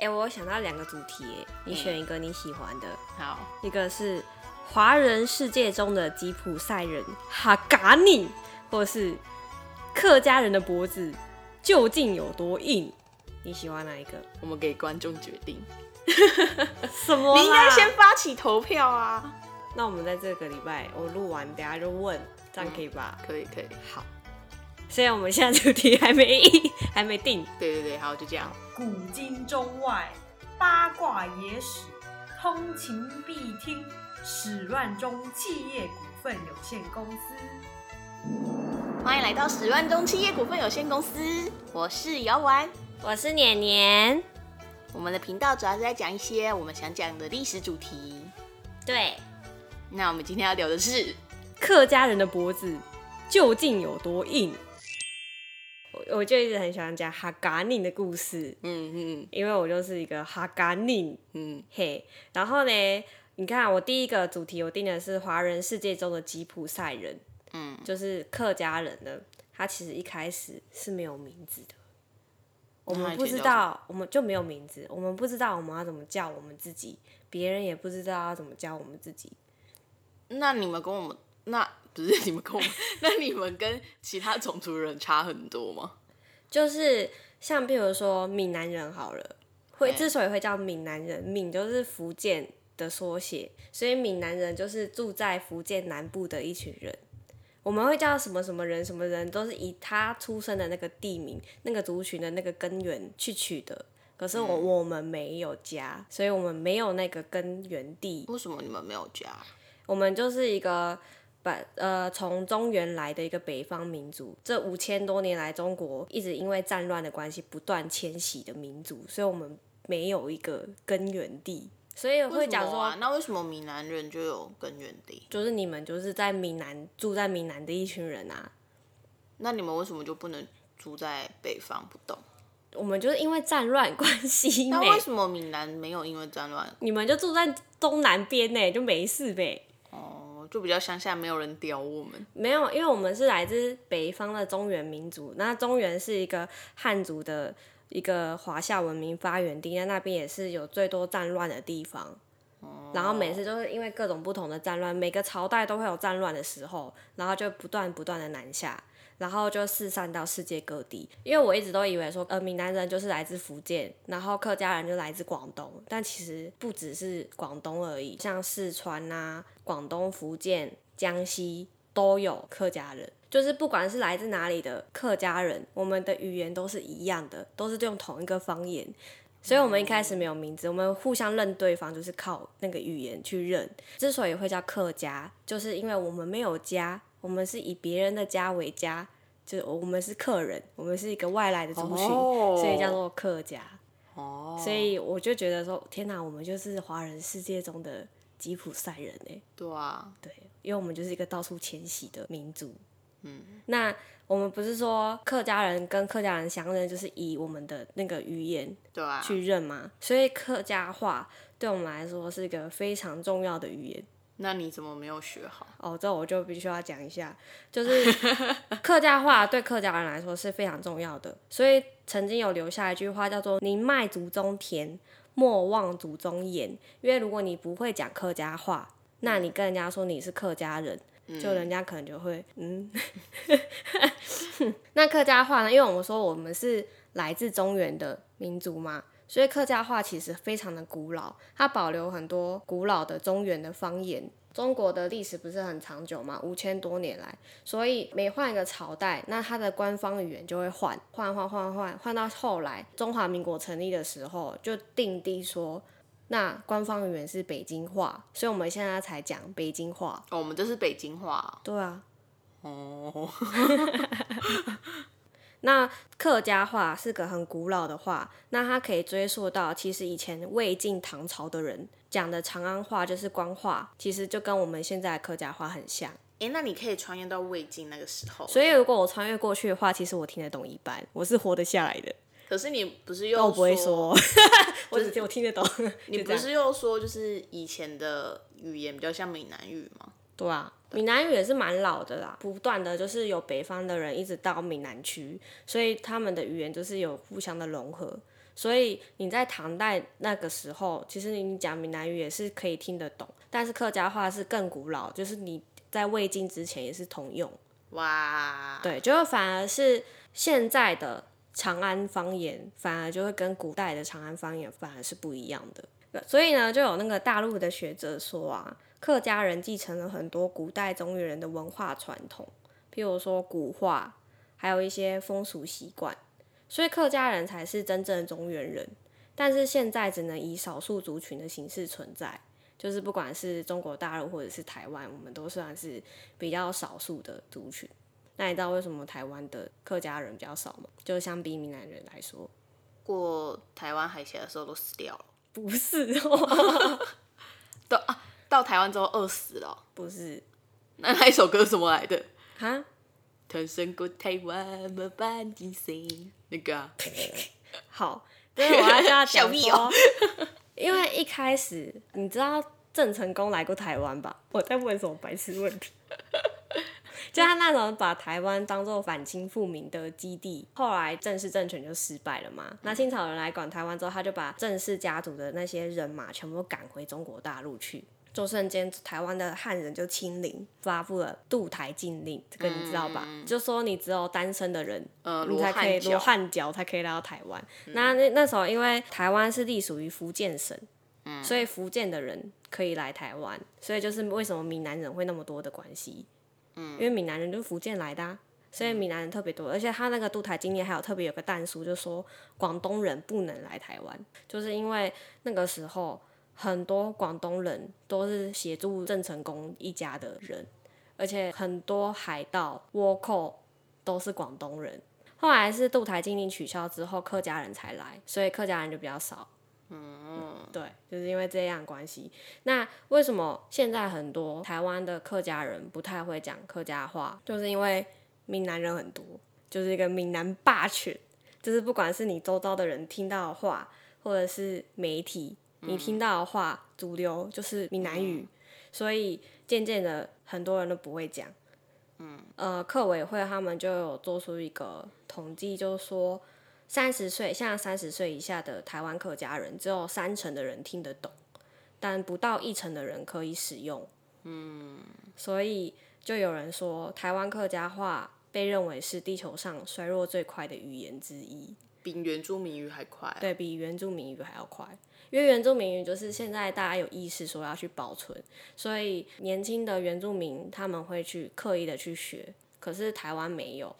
哎、我有想到两个主题耶，你选一个你喜欢的，好，一个是华人世界中的吉普赛人哈嘎尼，或是客家人的脖子究竟有多硬？你喜欢哪一个？我们给观众决定。什么你应该先。发起投票啊！那我们在这个礼拜我录完，等下就问，这样可以吧？可以可以，好。虽然我们现在主题还没还没定，对对对，好，就这样。古今中外八卦野史，通勤必听。史乱中企业股份有限公司。欢迎来到史万中企业股份有限公司，我是姚丸。我是年年。我们的频道主要是在讲一些我们想讲的历史主题。对，那我们今天要聊的是，客家人的脖子究竟有多硬？我我就一直很喜欢讲哈嘎宁的故事，嗯嗯因为我就是一个哈嘎宁嗯，嘿。然后呢，你看我第一个主题我定的是华人世界中的吉普赛人，嗯，就是客家人呢，他其实一开始是没有名字的。我们不知道，我们就没有名字，我们不知道我们要怎么叫我们自己，别人也不知道要怎么叫我们自己。那你们跟我们，那不是你们跟我们，那你们跟其他种族人差很多吗？就是像比如说闽南人好了，会之所以会叫闽南人，闽就是福建的缩写，所以闽南人就是住在福建南部的一群人。我们会叫什么什么人什么人，都是以他出生的那个地名、那个族群的那个根源去取的。可是我、我们没有家，所以我们没有那个根源地。为什么你们没有家？我们就是一个北呃从中原来的一个北方民族，这五千多年来，中国一直因为战乱的关系不断迁徙的民族，所以我们没有一个根源地，所以会讲说？那为什么闽南人就有根源地？就是你们就是在闽南住在闽南的一群人啊，那你们为什么就不能住在北方不动？我们就是因为战乱关系，那为什么闽南没有因为战乱你们就住在东南边呢，就没事呗。哦，就比较乡下，没有人屌我们？没有，因为我们是来自北方的中原民族，那中原是一个汉族的一个华夏文明发源地，那那边也是有最多战乱的地方。然后每次都是因为各种不同的战乱，每个朝代都会有战乱的时候，然后就不断不断的南下，然后就四散到世界各地。因为我一直都以为说，呃，闽南人就是来自福建，然后客家人就来自广东，但其实不只是广东而已，像四川啊、广东、福建、江西都有客家人。就是不管是来自哪里的客家人，我们的语言都是一样的，都是用同一个方言。所以我们一开始没有名字，我们互相认对方就是靠那个语言去认。之所以会叫客家，就是因为我们没有家，我们是以别人的家为家，就是我们是客人，我们是一个外来的族群，哦所以叫做客家。哦，所以我就觉得说，天哪，我们就是华人世界中的吉普赛人哎，对啊，对，因为我们就是一个到处迁徙的民族。嗯，那我们不是说客家人跟客家人相认，就是以我们的那个语言对啊，去认嘛，所以客家话对我们来说是一个非常重要的语言。那你怎么没有学好？哦，这我就必须要讲一下，就是客家话对客家人来说是非常重要的，所以曾经有留下一句话叫做“宁卖祖宗田，莫忘祖宗言”。因为如果你不会讲客家话，那你跟人家说你是客家人，就人家可能就会嗯。那客家话呢？因为我们说我们是来自中原的民族嘛，所以客家话其实非常的古老，它保留很多古老的中原的方言。中国的历史不是很长久嘛，五千多年来，所以每换一个朝代，那它的官方语言就会换，换换换换换到后来中华民国成立的时候，就定地说，那官方语言是北京话，所以我们现在才讲北京话。哦，我们这是北京话对啊，哦。那客家话是个很古老的话，那它可以追溯到其实以前魏晋唐朝的人讲的长安话，就是官话，其实就跟我们现在的客家话很像。哎、那你可以穿越到魏晋那个时候，所以如果我穿越过去的话，其实我听得懂一半，我是活得下来的。可是你不是又不会说，我只听我听得懂。你不是又说就是以前的语言比较像闽南语吗？对啊，闽南语也是蛮老的啦，不断的就是有北方的人一直到闽南区，所以他们的语言就是有互相的融合。所以你在唐代那个时候，其实你讲闽南语也是可以听得懂，但是客家话是更古老，就是你在魏晋之前也是通用。哇，对，就反而是现在的长安方言，反而就会跟古代的长安方言反而是不一样的。所以呢，就有那个大陆的学者说啊，客家人继承了很多古代中原人的文化传统，譬如说古话，还有一些风俗习惯，所以客家人才是真正的中原人。但是现在只能以少数族群的形式存在，就是不管是中国大陆或者是台湾，我们都算是比较少数的族群。那你知道为什么台湾的客家人比较少吗？就相比闽南人来说，过台湾海峡的时候都死掉了，不是哦，到台湾之后饿死了哦。不是那那一首歌是什么来的？哈，腾升过台湾，没半斤心。那个、啊，好，就是我要叫 小讲说哦，因为一开始你知道郑成功来过台湾吧？我在问什么白痴问题？就他那时候把台湾当做反清复明的基地，后来郑氏政权就失败了嘛。那清朝人来管台湾之后，他就把郑氏家族的那些人马全部都赶回中国大陆去。就瞬间，台湾的汉人就清零，发布了渡台禁令，这个你知道吧？就说你只有单身的人，呃，你才可以罗汉脚，才可以来到台湾。那那那时候，因为台湾是隶属于福建省，所以福建的人可以来台湾，所以就是为什么闽南人会那么多的关系。因为闽南人就是福建来的、啊，所以闽南人特别多。而且他那个渡台经验还有特别有个弹书，就说广东人不能来台湾，就是因为那个时候很多广东人都是协助郑成功一家的人，而且很多海盗倭寇都是广东人。后来是渡台禁令取消之后，客家人才来，所以客家人就比较少。嗯，对，就是因为这样关系。那为什么现在很多台湾的客家人不太会讲客家话？就是因为闽南人很多，就是一个闽南霸权，就是不管是你周遭的人听到的话，或者是媒体你听到的话，主流就是闽南语，所以渐渐的很多人都不会讲。嗯呃，客委会他们就有做出一个统计，就是说三十岁，像三十岁以下的台湾客家人，只有三成的人听得懂，但不到一成的人可以使用。嗯，所以就有人说，台湾客家话被认为是地球上衰弱最快的语言之一。比原住民语还快。对比原住民语还要快，因为原住民语就是现在大家有意识说要去保存，所以年轻的原住民他们会去刻意的去学，可是台湾没有，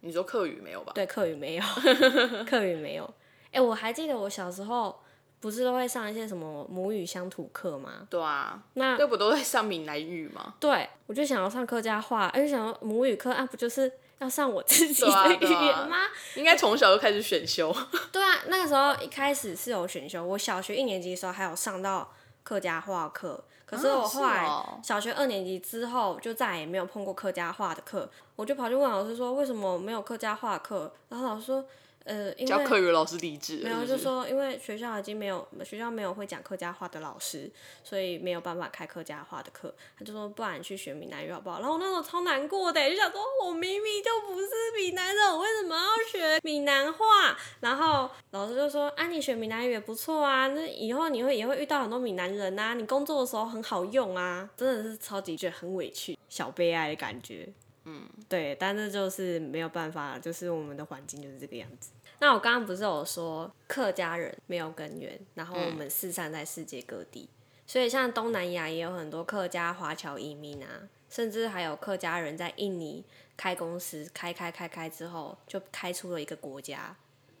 你说客语没有吧？对，客语没有，客语没有。哎、我还记得我小时候不是都会上一些什么母语乡土课吗？对啊，那这不都在上闽南语吗？对我就想要上客家话，而且想要母语课啊，不就是要上我自己的语言吗？应该从小就开始选修。对啊，那个时候一开始是有选修，我小学一年级的时候还有上到客家话课，可是我后来哦小学二年级之后就再也没有碰过客家话的课，我就跑去问老师说为什么没有客家话课，然后老师说呃因教为客语老师离职，没有，就说因为学校已经没有学校没有会讲客家话的老师，所以没有办法开客家话的课。他就说不然你去学闽南语好不好？然后我那时候超难过的，就想说我明明就不是闽南人，我为什么要学闽南话？然后老师就说啊，你学闽南语也不错啊，那以后你会也会遇到很多闽南人啊，你工作的时候很好用啊，真的是超级觉得很委屈、小悲哀的感觉。嗯，对，但是就是没有办法，就是我们的环境就是这个样子。那我刚刚不是有说客家人没有根源，然后我们四散在世界各地，所以像东南亚也有很多客家华侨移民啊，甚至还有客家人在印尼开公司，开开开开之后就开出了一个国家，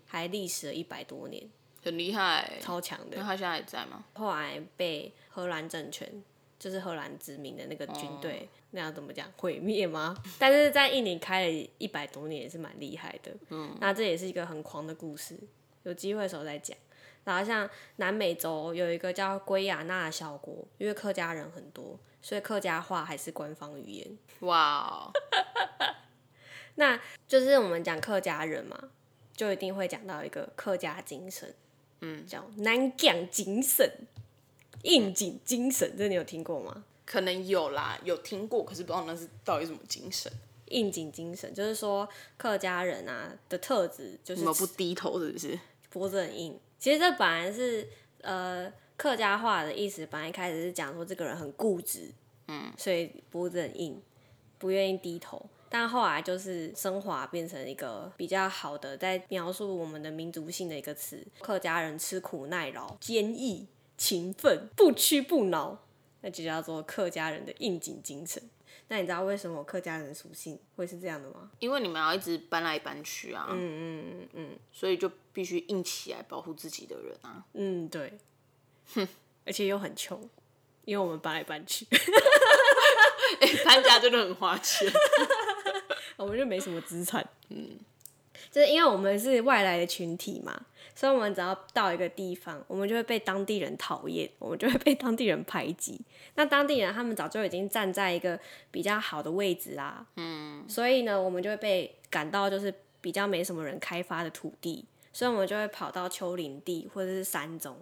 还历史了一百多年，很厉害。超强的那。他现在还在吗？后来被荷兰政权，就是荷兰殖民的那个军队，那要怎么讲毁灭吗？但是在印尼开了一百多年也是蛮厉害的。嗯，那这也是一个很狂的故事，有机会的时候再讲。然后像南美洲有一个叫圭亚那的小国，因为客家人很多，所以客家话还是官方语言。哇哦，那就是我们讲客家人嘛，就一定会讲到一个客家精神，嗯，叫南港精神、应景精神，这你有听过吗？可能有啦，有听过，可是不知道那是到底什么精神。应景精神就是说客家人啊的特质就是你们不低头是不是？脖子很硬，其实这本来是呃客家话的意思，本来一开始是讲说这个人很固执，嗯，所以脖子很硬，不愿意低头。但后来就是升华变成一个比较好的，在描述我们的民族性的一个词。客家人吃苦耐劳、坚毅、勤奋、不屈不挠，那就叫做客家人的应景精神。那你知道为什么客家人的属性会是这样的吗？因为你们要一直搬来搬去啊，嗯嗯嗯嗯所以就必须硬起来保护自己的人啊。嗯，对，而且又很穷，因为我们搬来搬去，哎、搬家真的很花钱。我们就没什么资产。嗯，就是因为我们是外来的群体嘛，所以我们只要到一个地方，我们就会被当地人讨厌，我们就会被当地人排挤。那当地人他们早就已经站在一个比较好的位置啦，嗯，所以呢，我们就会被赶到就是比较没什么人开发的土地，所以我们就会跑到丘陵地或者是山中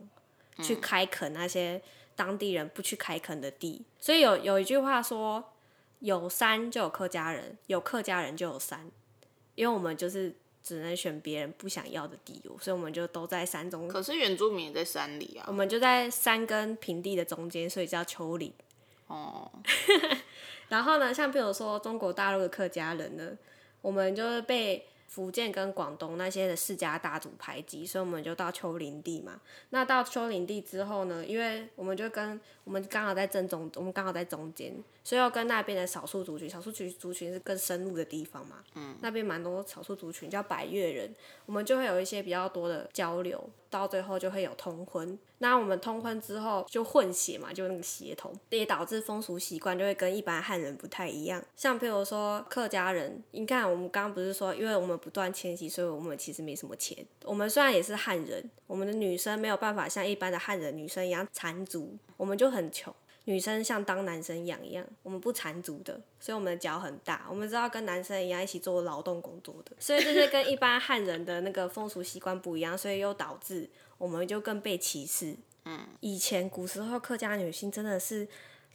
去开垦那些当地人不去开垦的地。所以有有一句话说。有山就有客家人，有客家人就有山，因为我们就是只能选别人不想要的地，所以我们就都在山中。可是原住民也在山里啊我。们就在山跟平地的中间，所以叫丘陵。哦，然后呢，像比如说中国大陆的客家人呢，我们就是被福建跟广东那些的世家大族排挤，所以我们就到丘陵地嘛。那到丘陵地之后呢，因为我们就跟我们刚好在正中，我们刚好在中间，所以要跟那边的少数族群，少数族族群是更深入的地方嘛。嗯。那边蛮多少数族群叫百越人，我们就会有一些比较多的交流，到最后就会有通婚。那我们通婚之后就混血嘛，就那个血统，也导致风俗习惯就会跟一般汉人不太一样。像譬如说客家人，你看我们刚刚不是说，因为我们不断迁徙，所以我们其实没什么钱。我们虽然也是汉人，我们的女生没有办法像一般的汉人女生一样缠足，我们就很穷。女生像当男生养一样，我们不缠足的，所以我们的脚很大，我们知道跟男生一样一起做劳动工作的，所以这些跟一般汉人的那个风俗习惯不一样，所以又导致我们就更被歧视。嗯，以前古时候客家女性真的是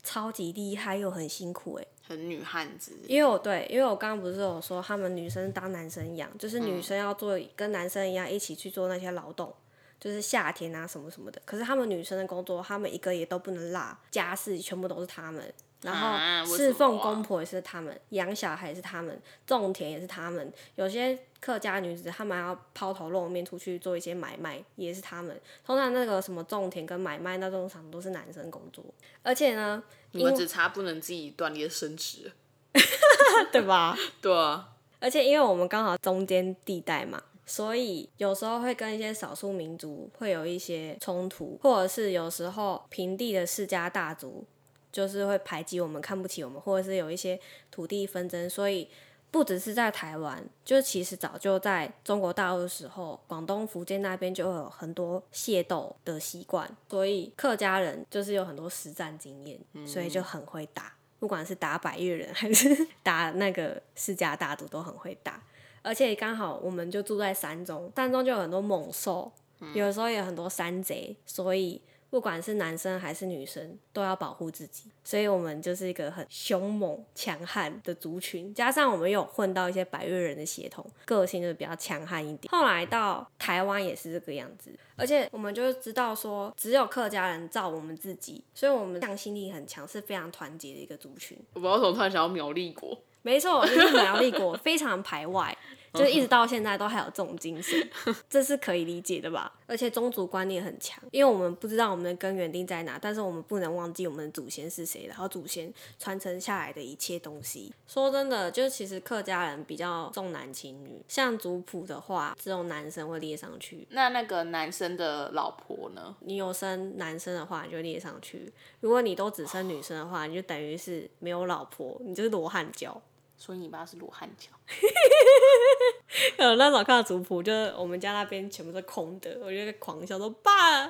超级厉害又很辛苦诶、很女汉子。因为我对，因为我刚刚不是有说他们女生当男生养，就是女生要做跟男生一样一起去做那些劳动，就是夏天啊什么什么的。可是他们女生的工作，他们一个也都不能落，家事全部都是他们，然后侍奉公婆也是他们，养小孩也是他们，种田也是他们。有些客家女子，她们要抛头露面出去做一些买卖，也是他们。通常那个什么种田跟买卖那种场都是男生工作，而且呢，你们只差不能自己锻炼生殖。对吧？对啊，而且因为我们刚好中间地带嘛，所以有时候会跟一些少数民族会有一些冲突，或者是有时候平地的世家大族就是会排挤我们、看不起我们，或者是有一些土地纷争，所以。不只是在台湾，就其实早就在中国大陆的时候，广东、福建那边就会有很多械斗的习惯，所以客家人就是有很多实战经验，所以就很会打。不管是打百越人还是打那个世家大族都很会打，而且刚好我们就住在山中，山中就有很多猛兽，有的时候也有很多山贼，所以不管是男生还是女生都要保护自己，所以我们就是一个很凶猛强悍的族群，加上我们有混到一些白越人的血统，个性就比较强悍一点。后来到台湾也是这个样子，而且我们就知道说，只有客家人造我们自己，所以我们向心力很强，是非常团结的一个族群。我不知道为什么突然想要苗栗国。没错，就是苗栗国非常排外，就是一直到现在都还有这种精神，这是可以理解的吧？而且宗族观念很强，因为我们不知道我们的根源地在哪，但是我们不能忘记我们的祖先是谁，然后祖先传承下来的一切东西。说真的，就是其实客家人比较重男轻女，像族谱的话，只有男生会列上去。那那个男生的老婆呢？你有生男生的话，你就列上去；如果你都只生女生的话，你就等于是没有老婆，你就是罗汉教。所以你爸是罗汉脚。呃，那时候看到族谱，就是我们家那边全部是空的，我就在狂笑说：“爸，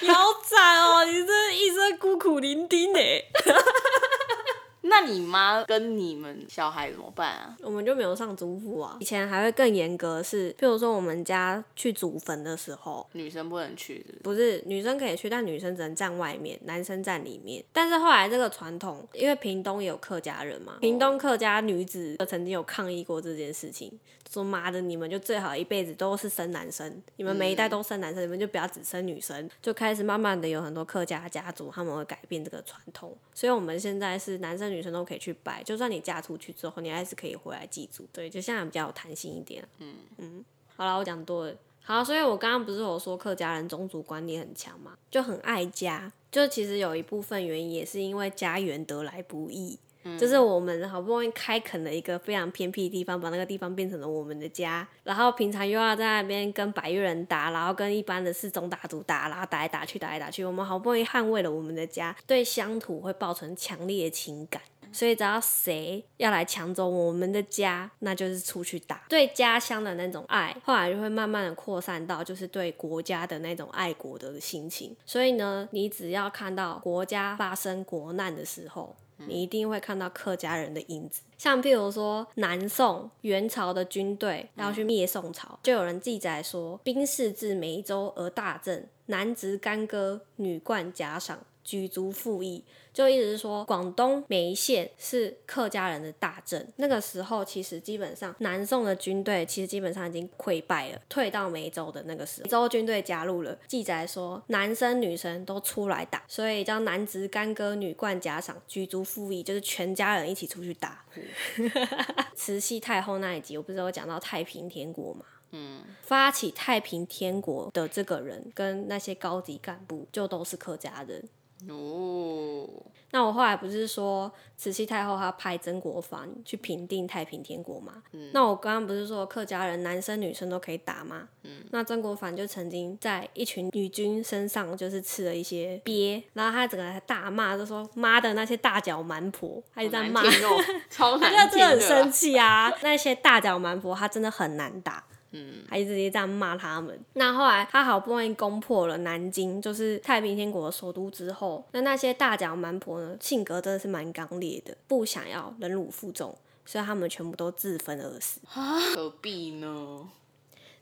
你好惨哦，你这一生孤苦伶仃呢。你那你妈跟你们小孩怎么办啊？我们就没有上祖父啊。以前还会更严格，是譬如说我们家去祖坟的时候，女生不能去是不是不是女生可以去，但女生只能站外面，男生站里面。但是后来这个传统，因为屏东也有客家人嘛，屏东客家女子曾经有抗议过这件事情，说妈的，你们就最好一辈子都是生男生，你们每一代都生男生，你们就不要只生女生。就开始慢慢的有很多客家家族他们会改变这个传统，所以我们现在是男生女生都可以去拜，就算你嫁出去之后，你还是可以回来祭祖。对，就现在比较有弹性一点。嗯嗯，好了，我讲多了。好，所以我刚刚不是有说客家人宗族观念很强嘛，就很爱家。就其实有一部分原因也是因为家园得来不易，就是我们好不容易开垦了一个非常偏僻的地方，把那个地方变成了我们的家，然后平常又要在那边跟百越人打，然后跟一般的四宗大族打，然后打来打去，打来打去，我们好不容易捍卫了我们的家，对乡土会抱存强烈的情感。所以只要谁要来抢走我们的家，那就是出去打。对家乡的那种爱，后来就会慢慢的扩散到就是对国家的那种爱国的心情。所以呢，你只要看到国家发生国难的时候，你一定会看到客家人的影子。像譬如说南宋元朝的军队要去灭宋朝，就有人记载说，兵士至梅州而大振，男执干戈，女冠甲裳，举足复义。就意思是说，广东梅县是客家人的大镇。那个时候，其实基本上南宋的军队其实基本上已经溃败了，退到梅州的那个时候，梅州军队加入了。记载说，男生女生都出来打，所以叫男执干戈，女冠甲裳，举足复义，就是全家人一起出去打。慈禧太后那一集，我不是有讲到太平天国嘛？嗯，发起太平天国的这个人跟那些高级干部，就都是客家人。哦，那我后来不是说慈禧太后她派曾国藩去平定太平天国嘛？那我刚刚不是说客家人男生女生都可以打吗？嗯那曾国藩就曾经在一群女军身上就是吃了一些鳖，然后他整个大骂，就说妈的那些大脚蛮婆，他就这样骂，超 他难听就真的很生的。气啊！那些大脚蛮婆，他真的很难打。嗯，还直接这样骂他们。那后来他好不容易攻破了南京，就是太平天国的首都之后，那那些大脚蛮婆呢，性格真的是蛮刚烈的，不想要忍辱负重，所以他们全部都自焚而死。何必呢？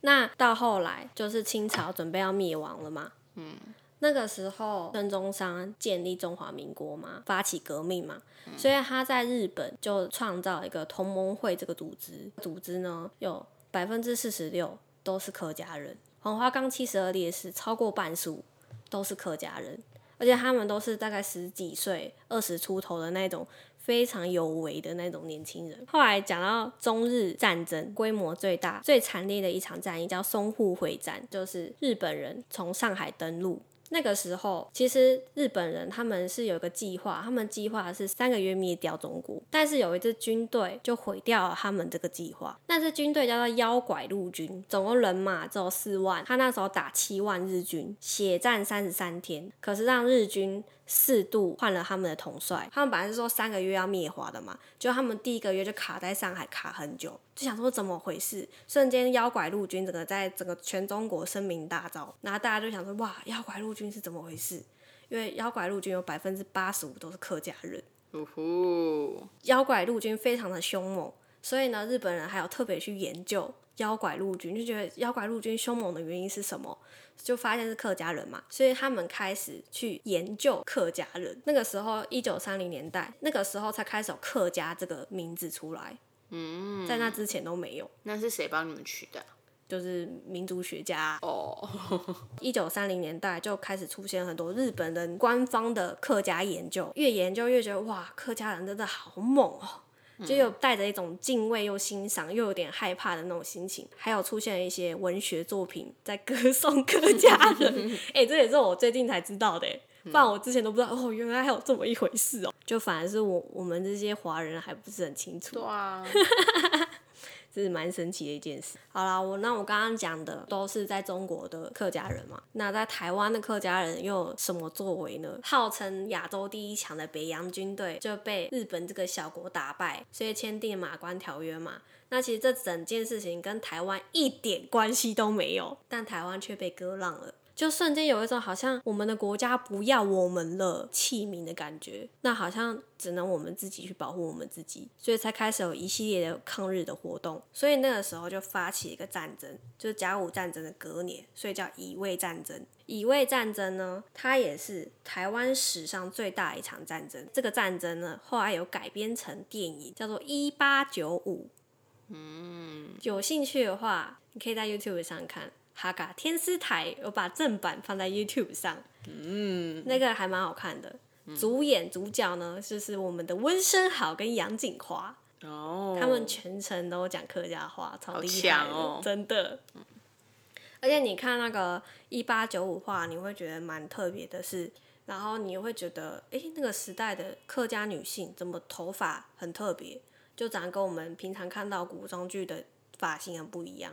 那到后来就是清朝准备要灭亡了嘛，嗯，那个时候孙中山建立中华民国嘛，发起革命嘛，所以他在日本就创造一个同盟会这个组织，组织呢有百分之四十六都是客家人，黄花岗七十二烈士超过半数都是客家人，而且他们都是大概十几岁、二十出头的那种非常有为的那种年轻人。后来讲到中日战争，规模最大、最惨烈的一场战役叫淞沪会战，就是日本人从上海登陆。那个时候，其实日本人他们是有一个计划，他们计划是三个月灭掉中国，但是有一支军队就毁掉了他们这个计划。那支军队叫做妖拐陆军，总共人马只有四万，他那时候打七万日军，血战三十三天，可是让日军四度换了他们的统帅。他们本来是说三个月要灭华的嘛，就他们第一个月就卡在上海卡很久，就想说怎么回事，瞬间妖怪陆军整个在整个全中国声名大噪，然后大家就想说哇，妖怪陆军是怎么回事？因为妖怪陆军有百分之八十五都是客家人，呜呼，妖怪陆军非常的凶猛，所以呢，日本人还有特别去研究妖怪陆军，就觉得妖怪陆军凶猛的原因是什么？就发现是客家人嘛，所以他们开始去研究客家人。那个时候，一九三零年代，那个时候才开始有客家这个名字出来，嗯，在那之前都没有，那是谁帮你们取的？就是民族学家。哦，一九三零年代就开始出现很多日本人官方的客家研究，越研究越觉得哇，客家人真的好猛哦。就有带着一种敬畏又欣赏又有点害怕的那种心情，还有出现了一些文学作品在歌 颂客家人，哎、这也是我最近才知道的，不然我之前都不知道哦，原来还有这么一回事哦。就反而是我我们这些华人还不是很清楚对，啊，这是蛮神奇的一件事。好啦，我那我刚刚讲的都是在中国的客家人嘛，那在台湾的客家人又有什么作为呢？号称亚洲第一强的北洋军队就被日本这个小国打败，所以签订马关条约嘛。那其实这整件事情跟台湾一点关系都没有，但台湾却被割让了。就瞬间有一种好像我们的国家不要我们了弃民的感觉，那好像只能我们自己去保护我们自己，所以才开始有一系列的抗日的活动。所以那个时候就发起一个战争，就是甲午战争的隔年，所以叫乙未战争。乙未战争呢，它也是台湾史上最大一场战争。这个战争呢，后来有改编成电影，叫做《一八九五》。嗯，有兴趣的话，你可以在 YouTube 上看。哈嘎天丝台我把正版放在 YouTube 上，嗯，那个还蛮好看的。主演主角呢，就是我们的温升豪跟杨锦华，哦，他们全程都讲客家话，超好厉害的，哦真的。而且你看那个一八九五话，你会觉得蛮特别的是，然后你会觉得，诶，那个时代的客家女性怎么头发很特别，就长得跟我们平常看到古装剧的发型很不一样。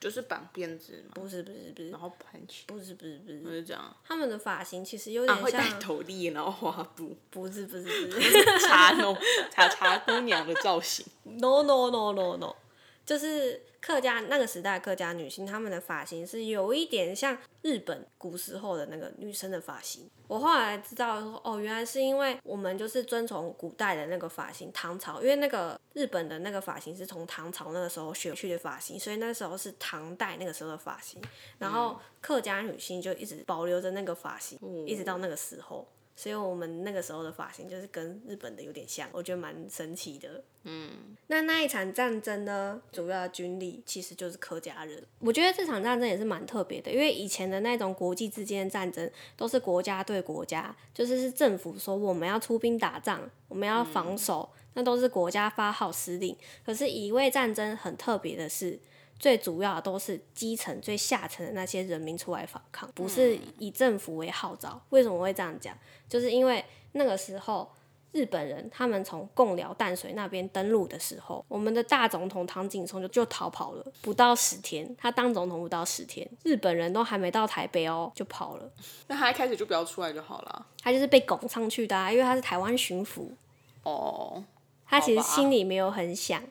就是绑辫子嘛，不是不是不是然后盘起，不是不是不就是是这样。他们的发型其实有啊，点会戴像，头笠，然后花布，不是不是不是茶那种茶茶姑娘的造型。，no no no no no，就是客家那个时代客家女性，她们的发型是有一点像日本古时候的那个女生的发型。我后来知道说，哦，原来是因为我们就是遵从古代的那个发型，唐朝，因为那个日本的那个发型是从唐朝那个时候学去的发型，所以那时候是唐代那个时候的发型，然后客家女性就一直保留着那个发型，一直到那个时候。所以我们那个时候的发型就是跟日本的有点像，我觉得蛮神奇的。嗯那那一场战争呢，主要的军力其实就是客家人。我觉得这场战争也是蛮特别的，因为以前的那种国际之间的战争都是国家对国家，就是是政府说我们要出兵打仗，我们要防守，那都是国家发号施令。可是乙未战争很特别的是。最主要的都是基层最下层的那些人民出来反抗，不是以政府为号召。为什么会这样讲？就是因为那个时候日本人他们从贡寮淡水那边登陆的时候，我们的大总统唐景崧就就逃跑了，不到十天，他当总统不到十天，日本人都还没到台北哦就跑了，那他一开始就不要出来就好了。他就是被拱上去的、啊，因为他是台湾巡抚，哦，他其实心里没有很想，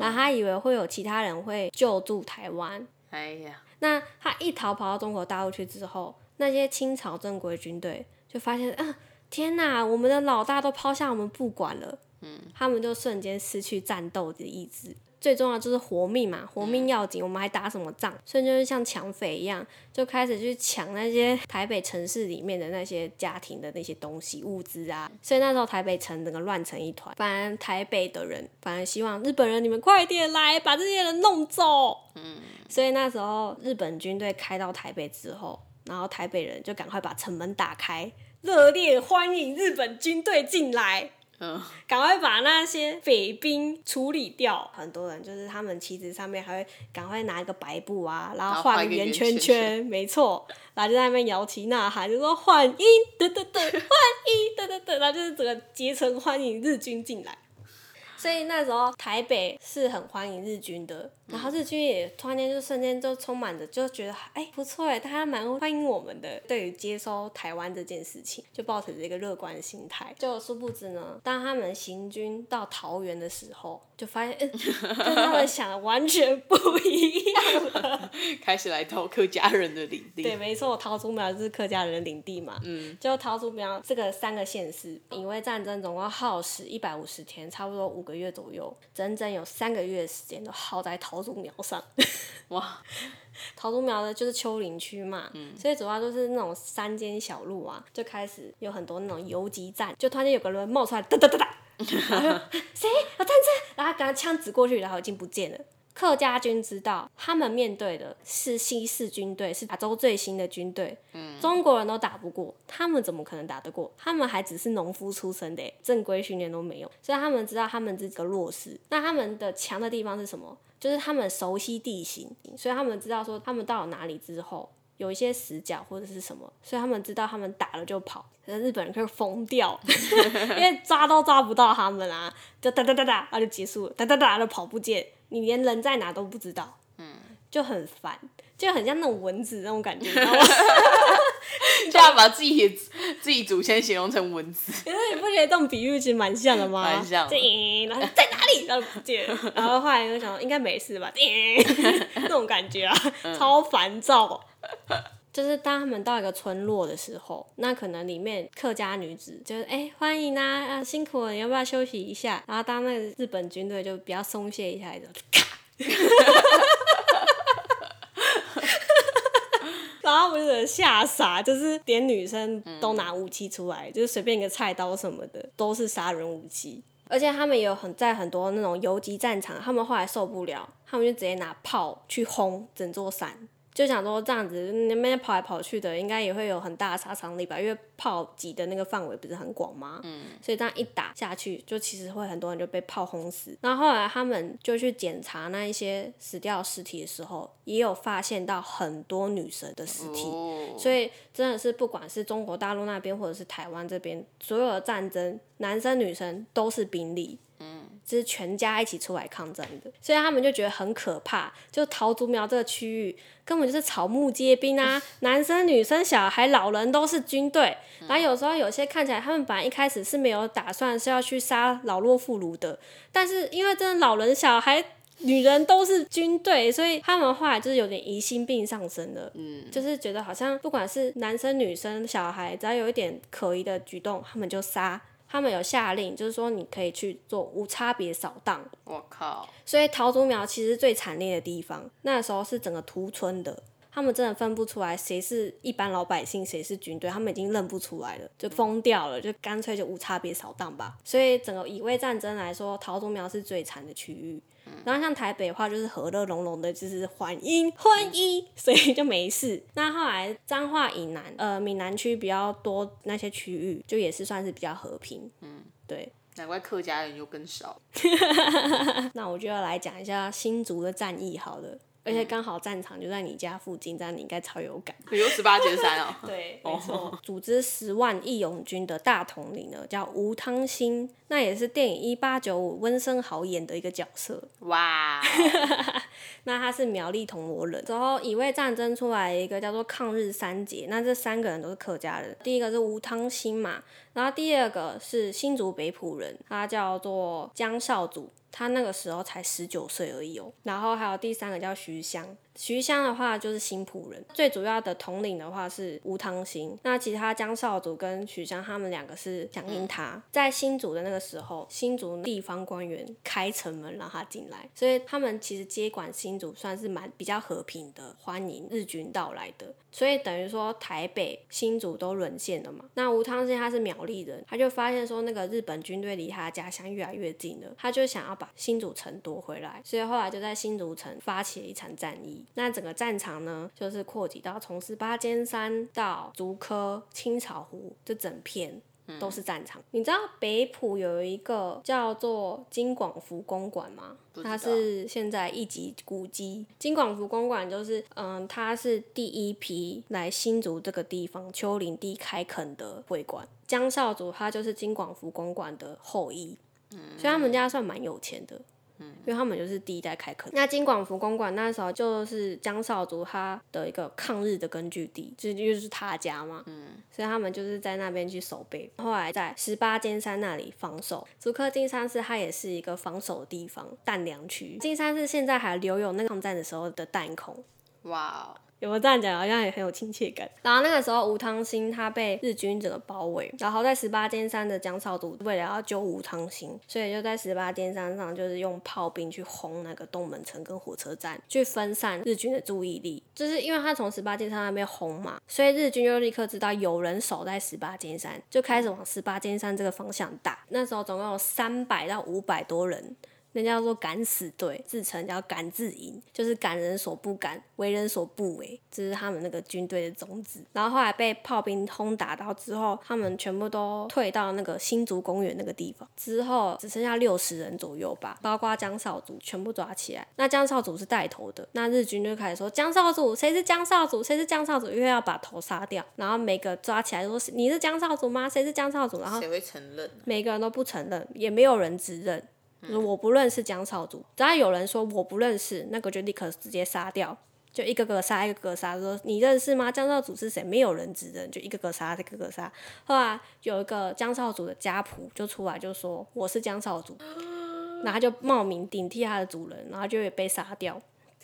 然后他以为会有其他人会救助台湾，哎呀，那他一逃跑到中国大陆去之后，那些清朝正规军队就发现，啊，天哪，我们的老大都抛下我们不管了，嗯，他们就瞬间失去战斗的意志。最重要就是活命嘛，活命要紧，我们还打什么仗？所以就是像抢匪一样，就开始去抢那些台北城市里面的那些家庭的那些东西物资啊。所以那时候台北城整个乱成一团，反而台北的人反而希望日本人你们快点来把这些人弄走。嗯所以那时候日本军队开到台北之后，然后台北人就赶快把城门打开，热烈欢迎日本军队进来，嗯，赶快把那些匪兵处理掉。很多人就是他们旗子上面还会赶快拿一个白布啊，然后后画个圆圈圈圈没错，然后就在那边摇旗呐喊，就说欢迎，得得得，欢迎，得得得，然后就是整个竭诚欢迎日军进来。所以那时候台北是很欢迎日军的，然后日军也突然间就瞬间就充满着，就觉得哎、不错哎，大家蛮欢迎我们的。对于接收台湾这件事情，就抱持着一个乐观的心态。就殊不知呢，当他们行军到桃园的时候，就发现，嗯，跟他们想的完全不一样了。开始来到客家人的领地。对，没错，桃竹苗就是客家人的领地嘛。嗯，就桃竹苗这个三个县市，因为战争总共耗时一百五十天，差不多五个月左右，整整有三个月的时间都耗在桃竹苗上。哇，桃竹苗的就是丘陵区嘛，所以主要就是那种山间小路啊，就开始有很多那种游击战，就突然间有个人冒出来，哒哒哒哒，然后谁？有战争，然后他刚枪指过去，然后已经不见了。客家军知道，他们面对的是西式军队，是亚洲最新的军队，中国人都打不过，他们怎么可能打得过？他们还只是农夫出身的，正规训练都没有，所以他们知道他们这个弱势。那他们的强的地方是什么？就是他们熟悉地形，所以他们知道说他们到了哪里之后。有一些死角或者是什么，所以他们知道他们打了就跑，可是日本人就疯掉，因为抓都抓不到他们啊，就哒哒哒哒，然后就结束了，哒哒哒就跑不见，你连人在哪都不知道，嗯，就很烦，就很像那种蚊子那种感觉，你知道吗？就要把自己自己祖先形容成蚊子，可是你不觉得这种比喻其实蛮像的吗？蛮像的然后在哪里，然后不见了，然后后来就想应该没事吧，咦 那种感觉啊，超烦躁。就是当他们到一个村落的时候，那可能里面客家女子就是哎、欢迎啊，啊辛苦了，你要不要休息一下？然后当那个日本军队就比较松懈一下的，咔，然后我就吓傻，就是连女生都拿武器出来，就是随便一个菜刀什么的都是杀人武器。而且他们有很在很多那种游击战场，他们后来受不了，他们就直接拿炮去轰整座山，就想说这样子那边跑来跑去的，应该也会有很大的杀伤力吧？因为炮击的那个范围不是很广吗？嗯，所以这样一打下去，就其实会很多人就被炮轰死。然后后来他们就去检查那一些死掉尸体的时候，也有发现到很多女生的尸体。哦，所以真的是不管是中国大陆那边或者是台湾这边，所有的战争，男生女生都是兵力，嗯，就是全家一起出来抗战的，所以他们就觉得很可怕。就桃竹苗这个区域根本就是草木皆兵啊，男生女生小孩老人都是军队，然后有时候有些看起来他们本来一开始是没有打算是要去杀老弱妇孺的，但是因为真的老人小孩。女人都是军队，所以他们后来就是有点疑心病上升了。嗯，就是觉得好像不管是男生、女生、小孩，只要有一点可疑的举动，他们就杀。他们有下令，就是说你可以去做无差别扫荡。我靠，所以桃竹苗其实最惨烈的地方，那时候是整个屠村的。他们真的分不出来谁是一般老百姓，谁是军队，他们已经认不出来了，就疯掉了，就干脆就无差别扫荡吧。所以整个以卫战争来说，桃竹苗是最惨的区域。然后像台北的话，就是和乐融融的，就是欢迎欢迎，所以就没事。那后来彰化以南，呃，闽南区比较多那些区域，就也是算是比较和平。嗯，对。难怪客家人又更少。那我就要来讲一下新竹的战役好了，而且刚好战场就在你家附近，这样你应该超有感。你说十八尖山哦，对，没错。组织十万义勇军的大统领呢，叫吴汤兴，那也是电影《一八九五》温升豪演的一个角色。哇，那他是苗栗铜锣人，之后乙未战争出来一个叫做抗日三杰，那这三个人都是客家人。第一个是吴汤兴嘛，然后第二个是新竹北浦人，他叫做江少祖，他那个时候才十九岁而已哦。然后还有第三个叫徐香，徐香的话就是新浦人，最主要的统领的话是吴汤兴，那其他江少祖跟徐湘他们两个是响应他。在新竹的那个时候，新竹地方官员开城门让他进来，所以他们其实接管新竹算是蛮比较和平的，欢迎日军到来的。所以等于说台北、新竹都沦陷了嘛。那吴汤兴他是苗栗人，他就发现说那个日本军队离他家乡越来越近了，他就想要把新竹城夺回来，所以后来就在新竹城发起了一场战役。那整个战场呢，就是扩及到从十八尖山到竹科、青草湖这整片。都是战场。你知道北浦有一个叫做金广福公馆吗？它是现在一级古迹。金广福公馆就是，嗯，它是第一批来新竹这个地方丘陵地开垦的会馆。江少祖他就是金广福公馆的后裔，所以他们家算蛮有钱的。因为他们就是第一代开垦。那金广福公馆那时候就是江少族他的一个抗日的根据地，就就是他家嘛。嗯，所以他们就是在那边去守备。后来在十八尖山那里防守。竹科金山寺它也是一个防守的地方，弹粮区。金山寺现在还留有那个抗战的时候的弹孔。哇，有没有这样讲？好像也很有亲切感。然后那个时候，吴汤兴他被日军整个包围，然后在十八尖山的江少祖为了要救吴汤兴，所以就在十八尖山上就是用炮兵去轰那个东门城跟火车站，去分散日军的注意力。就是因为他从十八尖山那边轰嘛，所以日军就立刻知道有人守在十八尖山，就开始往十八尖山这个方向打。那时候总共有三百到五百多人。那叫做敢死队，自称叫敢自营，就是敢人所不敢，为人所不为，这是他们那个军队的宗旨。然后后来被炮兵轰打到之后，他们全部都退到那个新竹公园那个地方，之后只剩下六十人左右吧，包括江少祖全部抓起来。那江少祖是带头的，那日军就开始说江少祖谁是江少祖，谁是江少祖，因为要把头杀掉。然后每个抓起来说你是江少祖吗？谁是江少祖？然后谁会承认？每个人都不承认，也没有人指认。我不认识江少祖，只要有人说我不认识，那个就立刻直接杀掉，就一个个杀，一个个杀。说你认识吗？江少祖是谁？没有人指认，就一个个杀，一个个杀。后来有一个江少祖的家仆就出来就说我是江少祖，然后就冒名顶替他的主人，然后就被杀掉。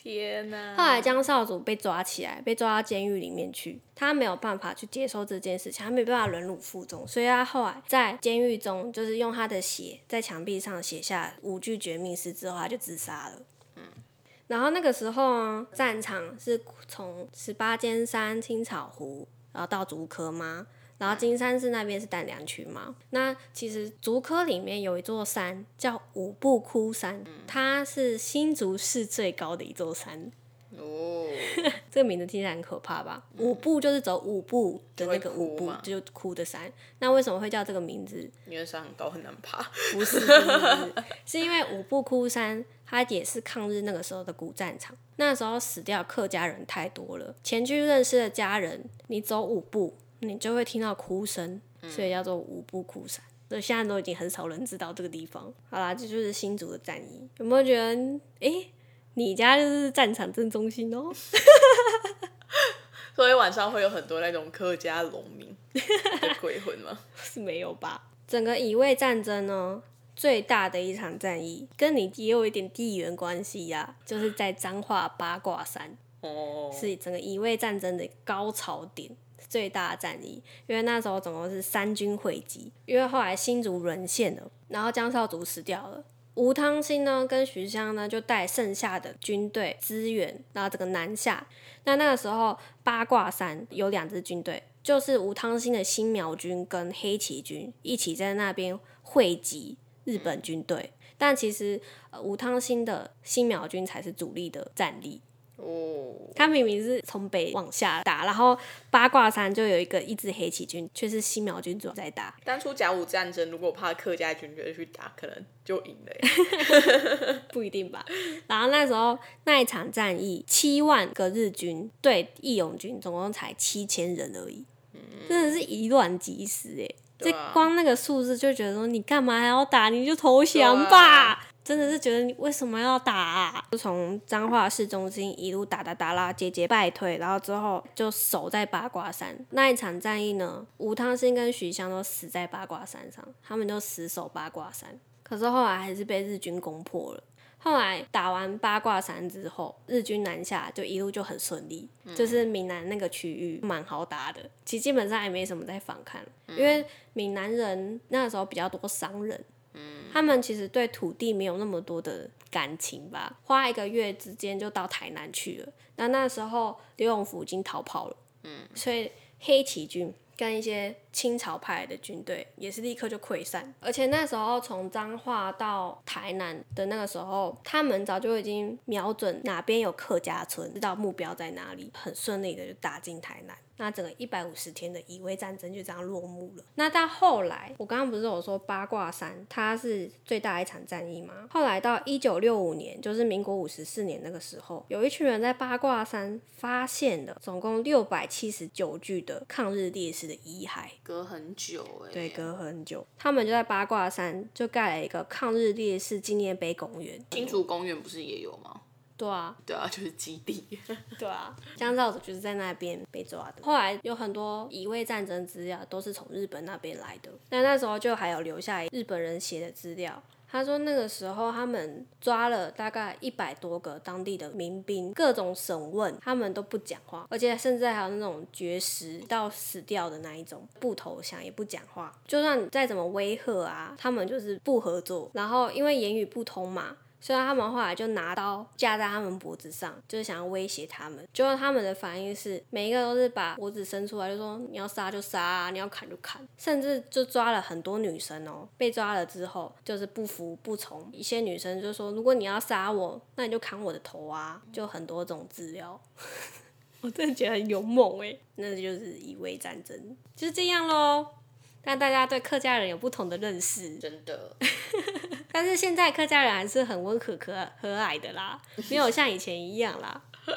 天哪！后来江少主被抓起来，被抓到监狱里面去，他没有办法去接受这件事情，他没办法忍辱负重，所以他后来在监狱中，就是用他的血在墙壁上写下五句绝命诗之后，他就自杀了。然后那个时候啊，战场是从十八尖山、青草湖，然后到竹科吗？然后金山寺那边是淡良区嘛。那其实竹科里面有一座山叫五步窟山，它是新竹市最高的一座山。哦，这个名字听起来很可怕吧？五步就是走五步的那个五步嘛，就哭的山。那为什么会叫这个名字？因为山很高很难爬。不是，不是，是，因为五步窟山，它也是抗日那个时候的古战场。那时候死掉客家人太多了，前去认识的家人，你走五步，你就会听到哭声，所以叫做五步哭山。所以现在都已经很少人知道这个地方。好啦，这就是新竹的战役。有没有觉得，诶、你家就是战场正中心哦？所以晚上会有很多那种客家农民 的鬼魂吗？是没有吧？整个乙未战争呢，最大的一场战役，跟你也有一点地缘关系呀、就是在彰化八卦山，哦，是整个乙未战争的高潮点，最大的战役。因为那时候总共是三军汇集，因为后来新竹沦陷了，然后江少祖死掉了。吴汤兴呢，跟徐襄呢，就带剩下的军队支援，然后这个南下。那那个时候八卦山有两支军队，就是吴汤兴的新苗军跟黑旗军一起在那边汇集日本军队。但其实呃吴汤兴的新苗军才是主力的战力，哦，他明明是从北往下打，然后八卦山就有一个一支黑旗军，却是新苗军主在打。当初甲午战争，如果怕客家军队去打，可能就赢了耶。不一定吧。然后那时候那一场战役，七万个日军对义勇军总共才七千人而已，真的是以卵击石哎、这光那个数字就觉得说，你干嘛还要打？你就投降吧。真的是觉得你为什么要打、啊？就从彰化市中心一路打打打啦，节节败退，然后之后就守在八卦山那一场战役呢，吴汤兴跟徐香都死在八卦山上，他们就死守八卦山。可是后来还是被日军攻破了。后来打完八卦山之后，日军南下就一路就很顺利，就是闽南那个区域蛮好打的。其实基本上也没什么在反抗，因为闽南人那时候比较多商人，他们其实对土地没有那么多的感情吧，花一个月之间就到台南去了。那那时候刘永福已经逃跑了，所以黑旗军跟一些清朝派来的军队也是立刻就溃散。而且那时候从彰化到台南的那个时候，他们早就已经瞄准哪边有客家村，知道目标在哪里，很顺利的就打进台南。那整个一百五十天的乙未战争就这样落幕了。那到后来，我刚刚不是有说八卦山它是最大一场战役吗？后来到一九六五年，就是民国五十四年那个时候，有一群人在八卦山发现了总共六百七十九具的抗日烈士的遗骸。隔很久哎。对，隔很久，他们就在八卦山就盖了一个抗日烈士纪念碑公园。新竹公园不是也有吗？对啊，对啊，就是基地。对啊，江兆子就是在那边被抓的。后来有很多乙未战争资料都是从日本那边来的，但那时候就还有留下日本人写的资料。他说那个时候他们抓了大概一百多个当地的民兵，各种审问，他们都不讲话，而且甚至还有那种绝食到死掉的那一种，不投降也不讲话，就算再怎么威吓啊，他们就是不合作。然后因为言语不通嘛，所以他们后来就拿刀架在他们脖子上，就是想要威胁他们。结果他们的反应是，每一个都是把脖子伸出来，就说你要杀就杀、啊，你要砍就砍，甚至就抓了很多女生哦。被抓了之后，就是不服不从，一些女生就说，如果你要杀我，那你就砍我的头啊，就很多种资料。我真的觉得很勇猛哎，那就是乙未战争，就是这样喽。但大家对客家人有不同的认识，真的，但是现在客家人还是很温和可和蔼的啦，没有像以前一样啦。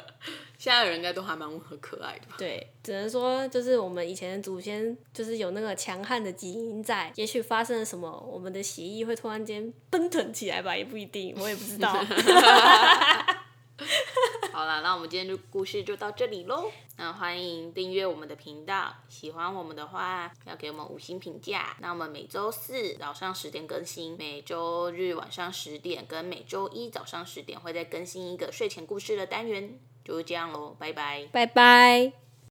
现在的人应该都还蛮温和可爱的吧？对，只能说就是我们以前的祖先就是有那个强悍的基因在，也许发生了什么，我们的血液会突然间奔腾起来吧，也不一定，我也不知道。好啦，那我们今天的故事就到这里喽。那欢迎订阅我们的频道，喜欢我们的话要给我们五星评价。那我们每周四早上十点更新，每周日晚上十点跟每周一早上十点会再更新一个睡前故事的单元，就是这样喽，拜拜。拜拜。